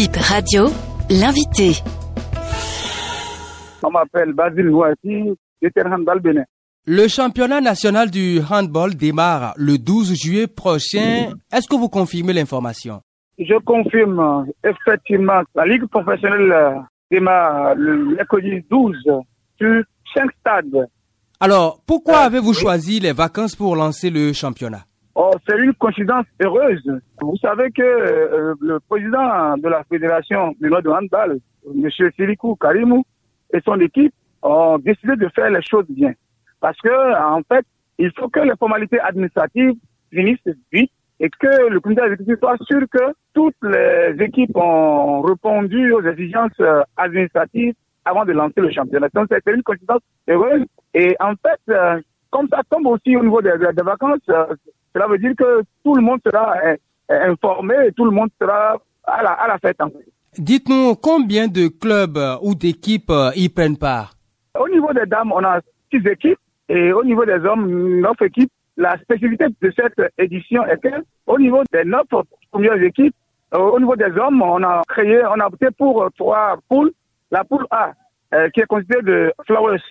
Bip Radio, l'invité. On m'appelle Basile Nouassi, handball Bénin. Le championnat national du handball démarre le 12 juillet prochain. Est-ce que vous confirmez l'information? Je confirme. Effectivement, la Ligue professionnelle démarre le mercredi 12 sur cinq stades. Alors, pourquoi avez-vous choisi les vacances pour lancer le championnat? Oh, c'est une coïncidence heureuse. Vous savez que euh, le président de la fédération du Nord de handball, M. Sirikou Karimou, et son équipe ont décidé de faire les choses bien. Parce que, en fait, il faut que les formalités administratives finissent vite et que le comité exécutif soit sûr que toutes les équipes ont répondu aux exigences euh, administratives avant de lancer le championnat. Donc, c'est une coïncidence heureuse. Et en fait, euh, comme ça tombe aussi au niveau des, vacances, cela veut dire que tout le monde sera euh, euh, informé et tout le monde sera à la, à la fête. Dites-nous combien de clubs euh, ou d'équipes y prennent part? Au niveau des dames, on a six équipes et au niveau des hommes, neuf équipes. La spécificité de cette édition est que au niveau des neuf premières équipes, au niveau des hommes, on a créé, on a opté pour trois poules. La poule A, qui est constituée de Flowers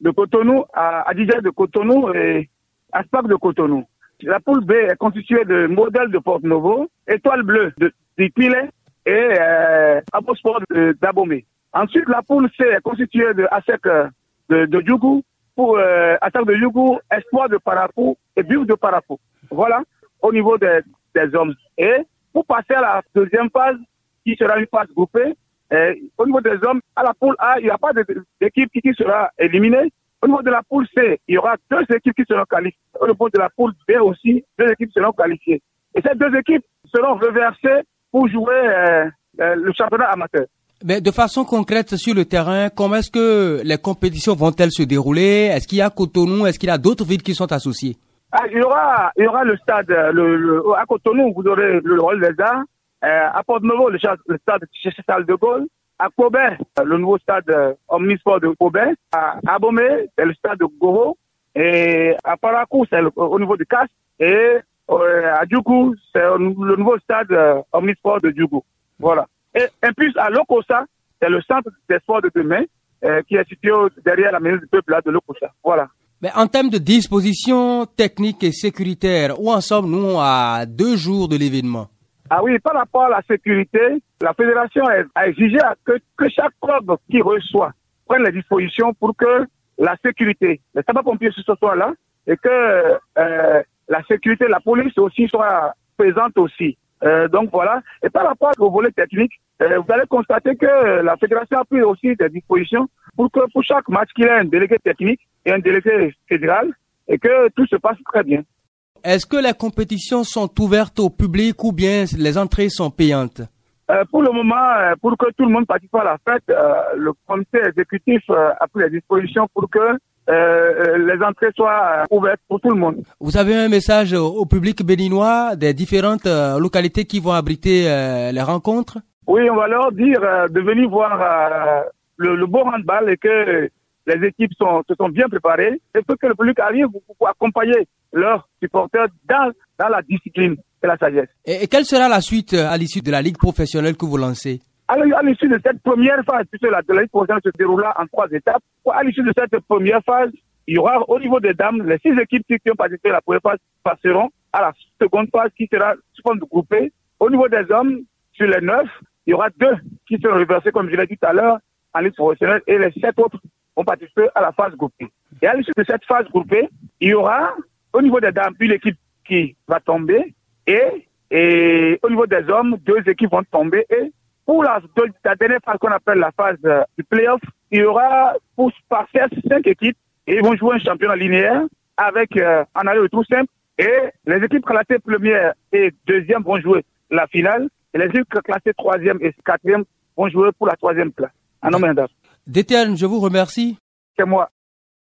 de Cotonou, à Adija de Cotonou et Aspac de Cotonou. La poule B est constituée de modèles de Porte Novo, Étoile Bleue de Dipile et euh, d'Abomé. Ensuite, la poule C est constituée de ASEC de, de Djougou, pour euh, Attaque de Djougou, Espoir de Parapou et Buf de Parapou. Voilà, au niveau des, des hommes. Et pour passer à la deuxième phase, qui sera une phase groupée, euh, au niveau des hommes, à la poule A, il n'y a pas d'équipe qui sera éliminée. Au niveau de la poule C, il y aura deux équipes qui seront qualifiées. Au niveau de la poule B aussi, deux équipes seront qualifiées. Et ces deux équipes seront reversées pour jouer euh, euh, le championnat amateur. Mais de façon concrète sur le terrain, comment est-ce que les compétitions vont-elles se dérouler? Est-ce qu'il y a Cotonou? Est-ce qu'il y a d'autres villes qui sont associées? Ah, il, y aura, il y aura le stade, le, à Cotonou, vous aurez le rôle des arts. à Porte-Novo, le, le stade Charles de Gaulle. À Kobe, le nouveau stade euh, omnisport de Kobe. À Abomé, c'est le stade de Goro. Et à Parakou, c'est au niveau du CAS. Et euh, à Djougou, c'est le nouveau stade euh, omnisport de Djougou. Voilà. Et en plus, à Lokosa, c'est le centre des sports de demain qui est situé derrière la maison du peuple là, de Lokosa. Voilà. Mais en termes de dispositions techniques et sécuritaires, où en sommes-nous à deux jours de l'événement? Ah oui, par rapport à la sécurité, la fédération a exigé que, que chaque club qui reçoit prenne les dispositions pour que la sécurité, les sapeurs-pompiers ce soit là et que euh, la sécurité, la police aussi soit présente aussi. Euh, donc voilà. Et par rapport au volet technique, euh, vous allez constater que la fédération a pris aussi des dispositions pour que pour chaque match qu'il y ait un délégué technique et un délégué fédéral et que tout se passe très bien. Est-ce que les compétitions sont ouvertes au public ou bien les entrées sont payantes euh, Pour le moment, euh, pour que tout le monde participe à la fête, euh, le comité exécutif a pris les dispositions pour que les entrées soient ouvertes pour tout le monde. Vous avez un message au public béninois des différentes localités qui vont abriter les rencontres? Oui, on va leur dire de venir voir le, le beau handball et que les équipes sont, se sont bien préparées et que le public arrive pour accompagner leurs supporters dans, dans la discipline et la sagesse. Et, quelle sera la suite euh, à l'issue de la Ligue professionnelle que vous lancez? À l'issue de cette première phase, puisque la, la Ligue professionnelle se déroulera en trois étapes, à l'issue de cette première phase, il y aura au niveau des dames, les six équipes qui ont participé à la première phase passeront à la seconde phase qui sera sous forme de groupé. Au niveau des hommes, sur les neuf, il y aura deux qui seront reversés, comme je l'ai dit tout à l'heure, en Ligue professionnelle, et les sept autres vont participer à la phase groupée. Et à l'issue de cette phase groupée, il y aura au niveau des dames, une équipe qui va tomber et, au niveau des hommes, deux équipes vont tomber et pour la, dernière phase qu'on appelle la phase euh, du playoff, il y aura pour passer cinq équipes et ils vont jouer un championnat linéaire avec euh, un aller tout simple et les équipes classées première et deuxième vont jouer la finale et les équipes classées troisième et quatrième vont jouer pour la troisième place. Homme Détienne, je vous remercie. C'est moi.